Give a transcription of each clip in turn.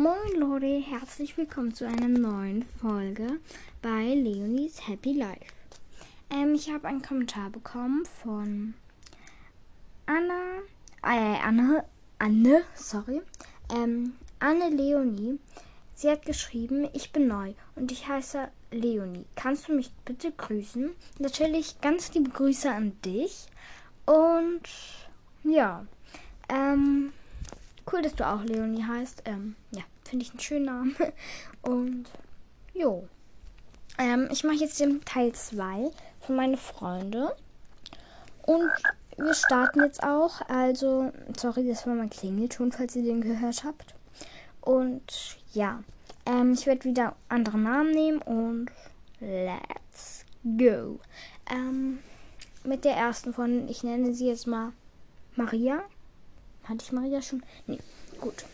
Moin Leute, herzlich willkommen zu einer neuen Folge bei Leonies Happy Life. Ähm, ich habe einen Kommentar bekommen von Anna, äh, Anne, Anne, sorry, ähm, Anne Leonie. Sie hat geschrieben, ich bin neu und ich heiße Leonie. Kannst du mich bitte grüßen? Natürlich ganz liebe Grüße an dich und ja, ähm, Cool, dass du auch Leonie heißt. Ähm, ja, finde ich einen schönen Namen. Und jo. Ähm, ich mache jetzt den Teil 2 von meine Freunde. Und wir starten jetzt auch. Also, sorry, das war mein Klingelton, falls ihr den gehört habt. Und ja, ähm, ich werde wieder andere Namen nehmen und let's go. Ähm, mit der ersten von, ich nenne sie jetzt mal Maria. Hatte ich Maria schon? Nee, gut.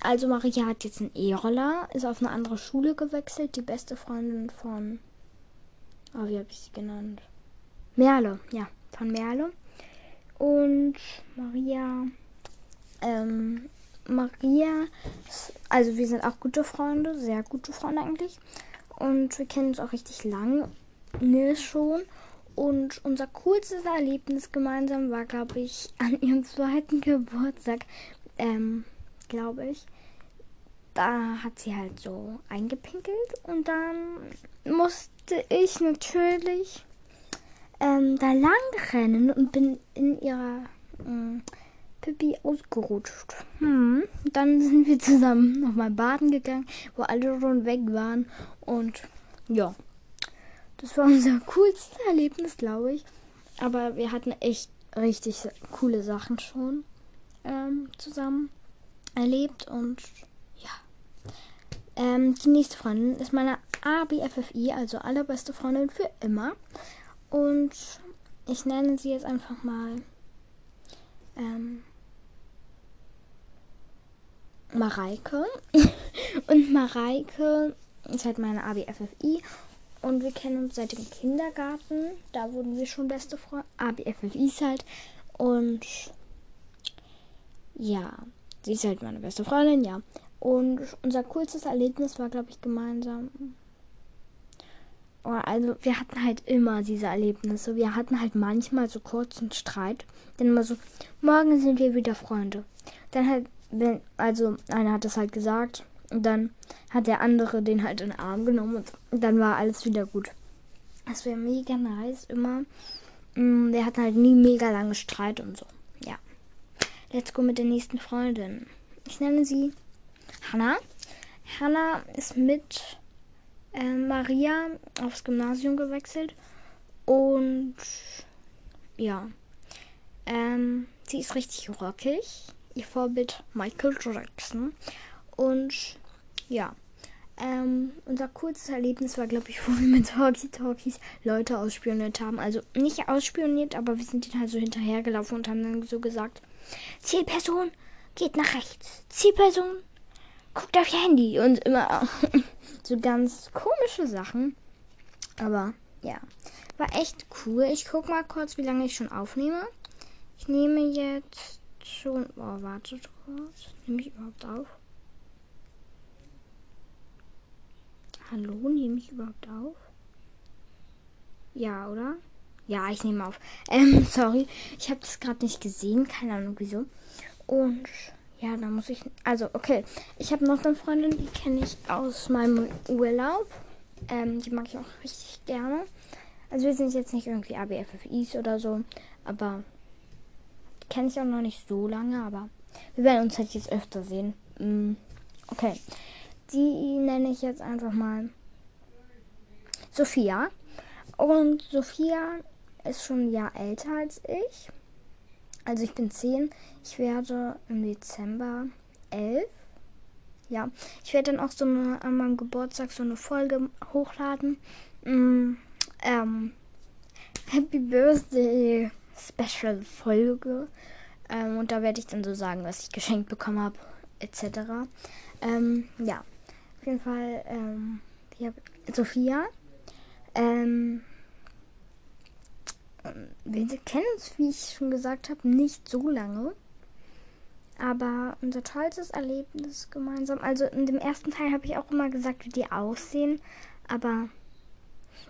Also Maria hat jetzt einen E-Roller, ist auf eine andere Schule gewechselt, die beste Freundin von. Oh, wie habe ich sie genannt? Merle, ja, von Merle. Und Maria, ähm, Maria, also wir sind auch gute Freunde, sehr gute Freunde eigentlich. Und wir kennen uns auch richtig lange schon. Und unser coolstes Erlebnis gemeinsam war, glaube ich, an ihrem zweiten Geburtstag, ähm, glaube ich. Da hat sie halt so eingepinkelt und dann musste ich natürlich ähm, da lang rennen und bin in ihrer äh, Pippi ausgerutscht. Hm. Dann sind wir zusammen nochmal baden gegangen, wo alle schon weg waren und ja. Das war unser coolstes Erlebnis, glaube ich. Aber wir hatten echt richtig coole Sachen schon ähm, zusammen erlebt und ja. Ähm, die nächste Freundin ist meine ABFFI, also allerbeste Freundin für immer. Und ich nenne sie jetzt einfach mal ähm, Mareike. und Mareike ist halt meine ABFFI und wir kennen uns seit dem Kindergarten. Da wurden wir schon beste Freunde. ABFFIs halt. Und ja, sie ist halt meine beste Freundin, ja. Und unser coolstes Erlebnis war, glaube ich, gemeinsam. Oh, also wir hatten halt immer diese Erlebnisse. Wir hatten halt manchmal so kurzen Streit. Dann immer so, morgen sind wir wieder Freunde. Dann halt, wenn, also einer hat das halt gesagt. Und dann hat der andere den halt in den Arm genommen und dann war alles wieder gut. Das wäre mega nice, immer. Mm, der hat halt nie mega lange Streit und so. Ja. Let's go mit der nächsten Freundin. Ich nenne sie Hannah. Hannah ist mit äh, Maria aufs Gymnasium gewechselt. Und ja. Ähm, sie ist richtig rockig. Ihr Vorbild Michael Jackson. Und ja. Ähm, unser kurzes Erlebnis war, glaube ich, wo wir mit Talkie Talkies Leute ausspioniert haben. Also nicht ausspioniert, aber wir sind ihnen halt so hinterhergelaufen und haben dann so gesagt: Zielperson geht nach rechts. Zielperson guckt auf ihr Handy. Und immer so ganz komische Sachen. Aber ja, war echt cool. Ich guck mal kurz, wie lange ich schon aufnehme. Ich nehme jetzt schon. Oh, wartet kurz. Nehme ich überhaupt auf? Hallo, nehme ich überhaupt auf? Ja, oder? Ja, ich nehme auf. Ähm, sorry. Ich habe das gerade nicht gesehen. Keine Ahnung wieso. Und ja, da muss ich. Also, okay. Ich habe noch eine Freundin, die kenne ich aus meinem Urlaub. Ähm, die mag ich auch richtig gerne. Also, wir sind jetzt nicht irgendwie ABFFIs oder so. Aber kenne ich auch noch nicht so lange. Aber wir werden uns halt jetzt öfter sehen. Mm, okay. Die nenne ich jetzt einfach mal Sophia. Und Sophia ist schon ein Jahr älter als ich. Also ich bin 10. Ich werde im Dezember 11. Ja, ich werde dann auch so eine, an meinem Geburtstag so eine Folge hochladen. Mm, ähm, Happy Birthday Special Folge. Ähm, und da werde ich dann so sagen, was ich geschenkt bekommen habe, etc. Ähm, ja. Auf jeden Fall, ähm, hier, Sophia. Ähm, wir kennen uns, wie ich schon gesagt habe, nicht so lange. Aber unser tollstes Erlebnis gemeinsam, also in dem ersten Teil habe ich auch immer gesagt, wie die aussehen, aber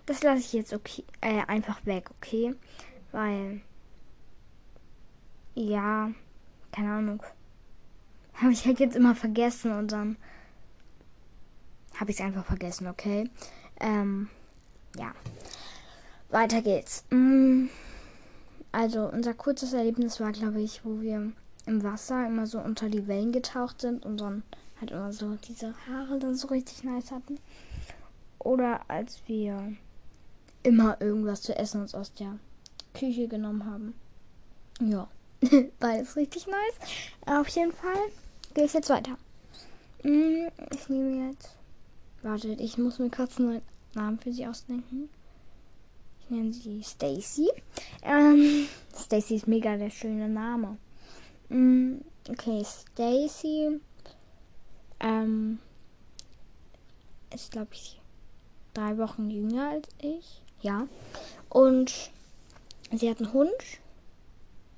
das lasse ich jetzt okay, äh, einfach weg, okay? Weil, ja, keine Ahnung. Habe ich halt jetzt immer vergessen und dann habe ich es einfach vergessen, okay? Ähm, ja. Weiter geht's. Mm, also, unser kurzes Erlebnis war, glaube ich, wo wir im Wasser immer so unter die Wellen getaucht sind und dann halt immer so diese Haare dann so richtig nice hatten. Oder als wir immer irgendwas zu essen uns aus der Küche genommen haben. Ja, beides richtig nice. Auf jeden Fall gehe ich jetzt weiter. Mm, ich nehme jetzt. Wartet, ich muss mir kurz einen neuen Namen für sie ausdenken. Ich nenne sie Stacy. Ähm, Stacy ist mega der schöne Name. Mm, okay, Stacy. Ähm, ist, glaube ich, drei Wochen jünger als ich. Ja. Und sie hat einen Hund.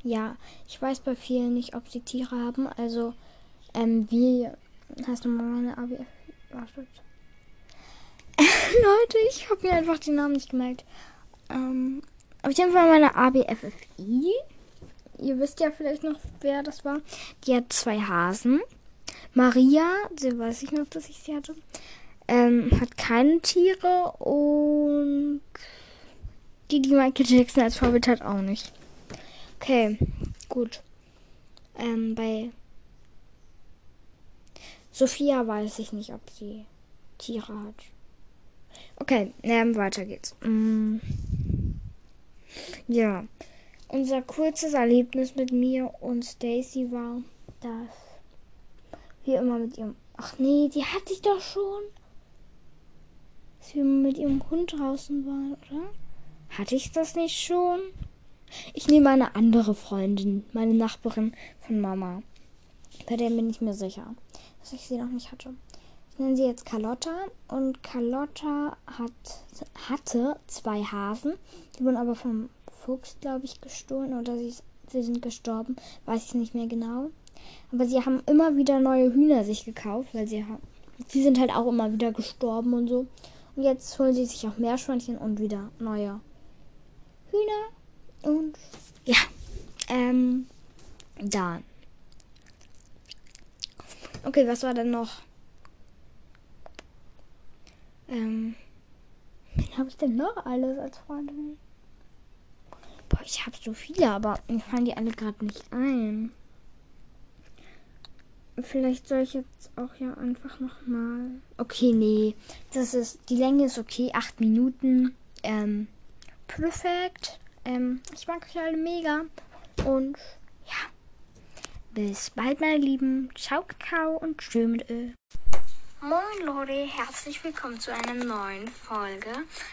Ja, ich weiß bei vielen nicht, ob sie Tiere haben. Also, ähm, wie heißt nochmal meine ABF? Wartet. Leute, ich habe mir einfach den Namen nicht gemerkt. Ähm, auf jeden Fall meine ABFFI. Ihr wisst ja vielleicht noch, wer das war. Die hat zwei Hasen. Maria, sie weiß ich noch, dass ich sie hatte, ähm, hat keine Tiere und die, die Michael Jackson als Vorbild hat, auch nicht. Okay, gut. Ähm, bei Sophia weiß ich nicht, ob sie Tiere hat. Okay, ähm, weiter geht's. Mm. Ja, unser kurzes Erlebnis mit mir und Stacy war, dass wir immer mit ihrem. Ach nee, die hatte ich doch schon. Dass wir mit ihrem Hund draußen waren, oder? Hatte ich das nicht schon? Ich nehme eine andere Freundin, meine Nachbarin von Mama. Bei der bin ich mir sicher, dass ich sie noch nicht hatte. Ich nenne sie jetzt Carlotta. Und Carlotta hat, hatte zwei Hasen. Die wurden aber vom Fuchs, glaube ich, gestohlen. Oder sie, sie sind gestorben. Weiß ich nicht mehr genau. Aber sie haben immer wieder neue Hühner sich gekauft, weil sie haben. Die sind halt auch immer wieder gestorben und so. Und jetzt holen sie sich auch Meerschweinchen und wieder neue Hühner. Und ja, ähm, dann. Okay, was war denn noch? Ähm, wen habe ich denn noch alles als Freundin? Boah, ich habe so viele, aber mir fallen die alle gerade nicht ein. Vielleicht soll ich jetzt auch ja einfach noch mal. Okay, nee, das ist die Länge ist okay, acht Minuten. Ähm, perfekt. Ähm, ich mag euch alle mega und ja, bis bald, meine Lieben. Ciao, Kakao und tschö mit Öl. Moin Leute, herzlich willkommen zu einer neuen Folge